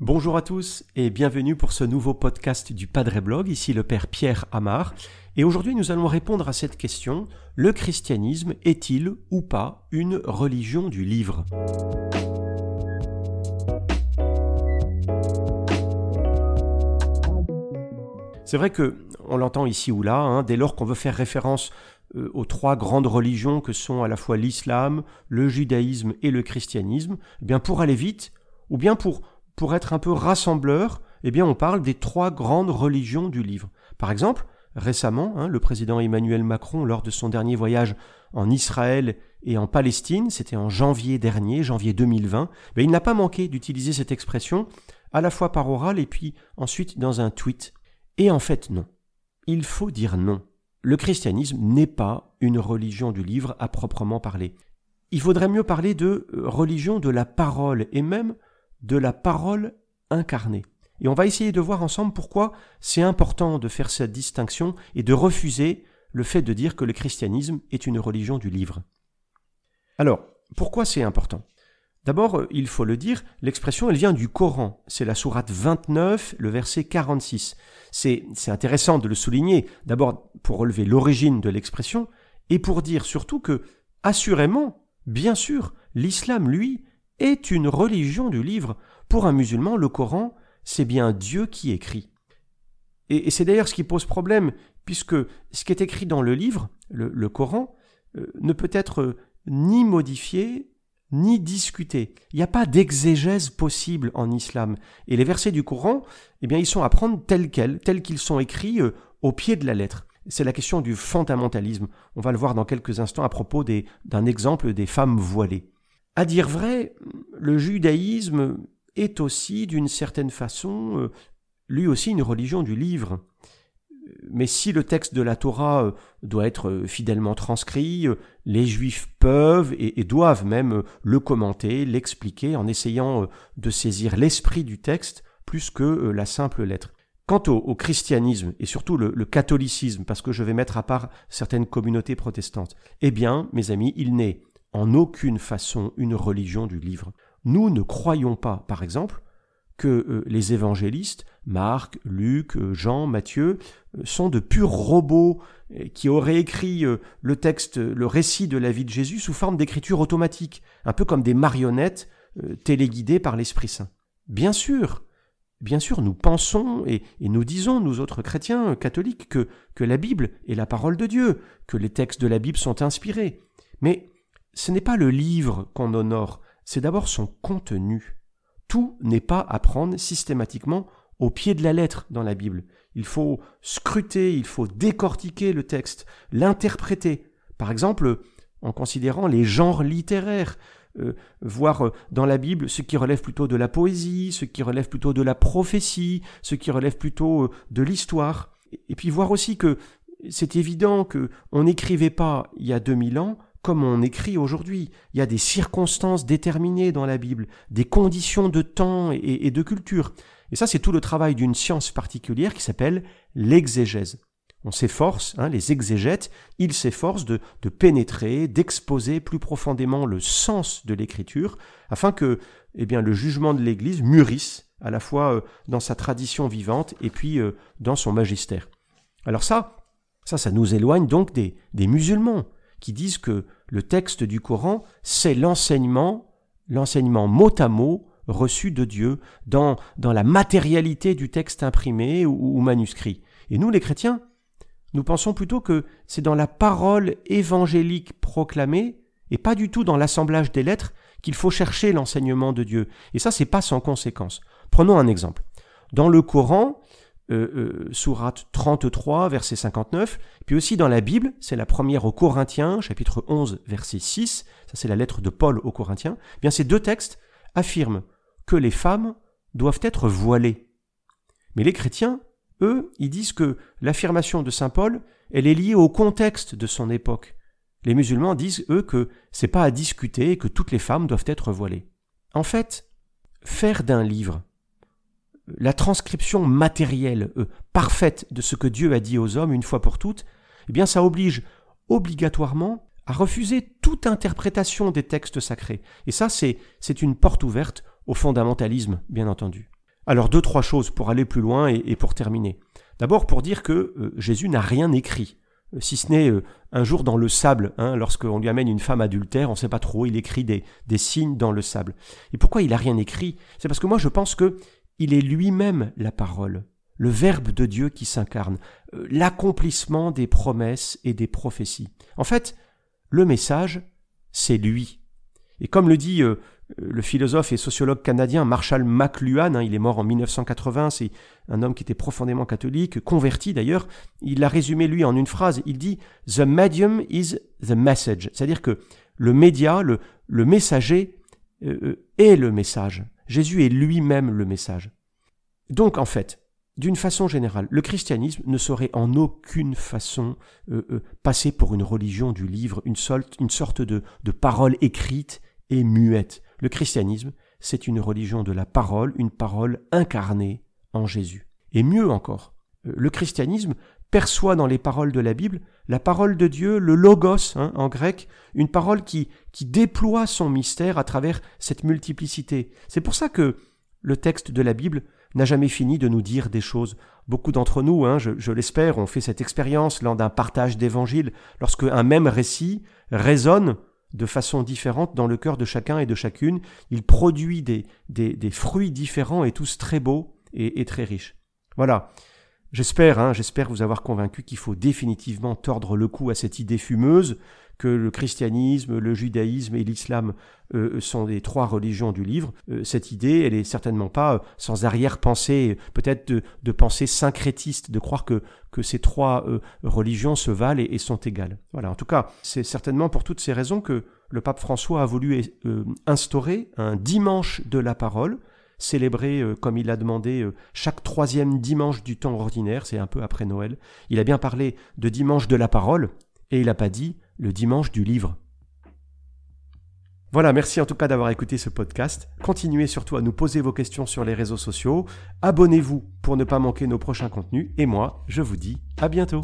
Bonjour à tous et bienvenue pour ce nouveau podcast du Padre Blog, ici le Père Pierre Amar. Et aujourd'hui nous allons répondre à cette question, le christianisme est-il ou pas une religion du livre? C'est vrai que on l'entend ici ou là, hein, dès lors qu'on veut faire référence aux trois grandes religions que sont à la fois l'islam, le judaïsme et le christianisme, eh bien pour aller vite, ou bien pour, pour être un peu rassembleur, eh bien on parle des trois grandes religions du livre. Par exemple, récemment, hein, le président Emmanuel Macron, lors de son dernier voyage en Israël et en Palestine, c'était en janvier dernier, janvier 2020, ben, il n'a pas manqué d'utiliser cette expression à la fois par oral et puis ensuite dans un tweet et en fait, non. Il faut dire non. Le christianisme n'est pas une religion du livre à proprement parler. Il faudrait mieux parler de euh, religion de la parole et même de la parole incarnée. Et on va essayer de voir ensemble pourquoi c'est important de faire cette distinction et de refuser le fait de dire que le christianisme est une religion du livre. Alors, pourquoi c'est important? D'abord, euh, il faut le dire, l'expression, elle vient du Coran. C'est la sourate 29, le verset 46. C'est, intéressant de le souligner, d'abord pour relever l'origine de l'expression, et pour dire surtout que, assurément, bien sûr, l'islam, lui, est une religion du livre. Pour un musulman, le Coran, c'est bien Dieu qui écrit. Et, c'est d'ailleurs ce qui pose problème, puisque ce qui est écrit dans le livre, le, Coran, euh, ne peut être euh, ni modifié, ni discuter. Il n'y a pas d'exégèse possible en islam. Et les versets du Coran, eh bien, ils sont à prendre tels quels, tels qu'ils sont écrits euh, au pied de la lettre. C'est la question du fondamentalisme. On va le voir dans quelques instants à propos d'un exemple des femmes voilées. À dire vrai, le judaïsme est aussi, d'une certaine façon, euh, lui aussi une religion du livre mais si le texte de la Torah euh, doit être euh, fidèlement transcrit, euh, les Juifs peuvent et, doivent même le commenter, l'expliquer en essayant de saisir l'esprit du texte plus que la simple lettre. Quant au, christianisme et surtout le, le, catholicisme, parce que je vais mettre à part certaines communautés protestantes, eh bien, mes amis, il n'est en aucune façon une religion du livre. Nous ne croyons pas, par exemple, que euh, les évangélistes, Marc, Luc, euh, Jean, Matthieu, euh, sont de purs robots qui auraient écrit le texte, le récit de la vie de Jésus sous forme d'écriture automatique, un peu comme des marionnettes téléguidées par l'Esprit Saint. Bien sûr, bien sûr, nous pensons et, nous disons, nous autres chrétiens catholiques, que, que la Bible est la parole de Dieu, que les textes de la Bible sont inspirés. Mais ce n'est pas le livre qu'on honore, c'est d'abord son contenu. Tout n'est pas à prendre systématiquement au pied de la lettre dans la Bible. Il faut scruter, il faut décortiquer le texte, l'interpréter. Par exemple, en considérant les genres littéraires, euh, voir euh, dans la Bible ce qui relève plutôt de la poésie, ce qui relève plutôt de la prophétie, ce qui relève plutôt euh, de l'histoire. Et puis voir aussi que c'est évident que on n'écrivait pas il y a 2000 ans comme on écrit aujourd'hui. Il y a des circonstances déterminées dans la Bible, des conditions de temps et, de culture. Et ça, c'est tout le travail d'une science particulière qui s'appelle l'exégèse. On s'efforce, hein, les exégètes, ils s'efforcent de, pénétrer, d'exposer plus profondément le sens de l'écriture, afin que eh bien, le jugement de l'Église mûrisse à la fois euh, dans sa tradition vivante et puis euh, dans son magistère. Alors ça, ça, ça nous éloigne donc des, des musulmans qui disent que le texte du Coran, c'est l'enseignement, l'enseignement mot à mot reçu de Dieu dans, la matérialité du texte imprimé ou, ou manuscrit. Et nous, les chrétiens, nous pensons plutôt que c'est dans la parole évangélique proclamée, et pas du tout dans l'assemblage des lettres, qu'il faut chercher l'enseignement de Dieu. Et ça, c'est pas sans conséquence. Prenons un exemple. Dans le Coran, euh, euh, sourate 33, verset 59, puis aussi dans la Bible, c'est la première aux Corinthiens, chapitre 11, verset 6, ça c'est la lettre de Paul aux Corinthiens, eh bien ces deux textes affirment que les femmes doivent être voilées. Mais les chrétiens, eux, ils disent que l'affirmation de saint Paul, elle est liée au contexte de son époque. Les musulmans disent, eux, que c'est pas à discuter et que toutes les femmes doivent être voilées. En fait, faire d'un livre la transcription matérielle, euh, parfaite de ce que Dieu a dit aux hommes une fois pour toutes, eh bien ça oblige obligatoirement à refuser toute interprétation des textes sacrés. Et ça, c'est, une porte ouverte au fondamentalisme, bien entendu. Alors deux, trois choses pour aller plus loin et, pour terminer. D'abord pour dire que euh, Jésus n'a rien écrit, euh, si ce n'est un jour dans le sable, hein, lorsqu'on lui amène une femme adultère, on ne sait pas trop, il écrit des, des signes dans le sable. Et pourquoi il n'a rien écrit? C'est parce que moi je pense que il est lui-même la parole, le Verbe de Dieu qui s'incarne, l'accomplissement des promesses et des prophéties. En fait, le message, c'est lui. Et comme le dit euh, le philosophe et sociologue canadien Marshall McLuhan, hein, il est mort en 1980, c'est un homme qui était profondément catholique, converti d'ailleurs, il l'a résumé lui en une phrase, il dit The medium is the message, c'est-à-dire que le média, le, messager euh, euh, est le message. Jésus est lui-même le message. Donc en fait, d'une façon générale, le christianisme ne saurait en aucune façon euh, euh, passer pour une religion du livre, une, sorte de, de parole écrite et muette. Le christianisme, c'est une religion de la parole, une parole incarnée en Jésus. Et mieux encore, euh, le christianisme perçoit dans les paroles de la Bible la parole de Dieu, le logos hein, en grec, une parole qui, qui déploie son mystère à travers cette multiplicité. C'est pour ça que le texte de la Bible n'a jamais fini de nous dire des choses. Beaucoup d'entre nous, hein, je, l'espère, ont fait cette expérience lors d'un partage d'évangile, lorsque un même récit résonne de façon différente dans le cœur de chacun et de chacune, il produit des, des, fruits différents et tous très beaux et, et très riches. Voilà. J'espère, hein, j'espère vous avoir convaincu qu'il faut définitivement tordre le cou à cette idée fumeuse que le christianisme, le judaïsme et l'islam euh, sont les trois religions du livre. Euh, cette idée, elle est certainement pas euh, sans arrière-pensée, peut-être de, de, pensée syncrétiste, de croire que, que ces trois religions se valent et, sont égales. Voilà. En tout cas, c'est certainement pour toutes ces raisons que le pape François a voulu instaurer un dimanche de la parole, célébré comme il l'a demandé chaque troisième dimanche du temps ordinaire, c'est un peu après Noël. Il a bien parlé de dimanche de la parole, et il n'a pas dit le dimanche du livre. Voilà, merci en tout cas d'avoir écouté ce podcast. Continuez surtout à nous poser vos questions sur les réseaux sociaux. Abonnez-vous pour ne pas manquer nos prochains contenus. Et moi, je vous dis à bientôt.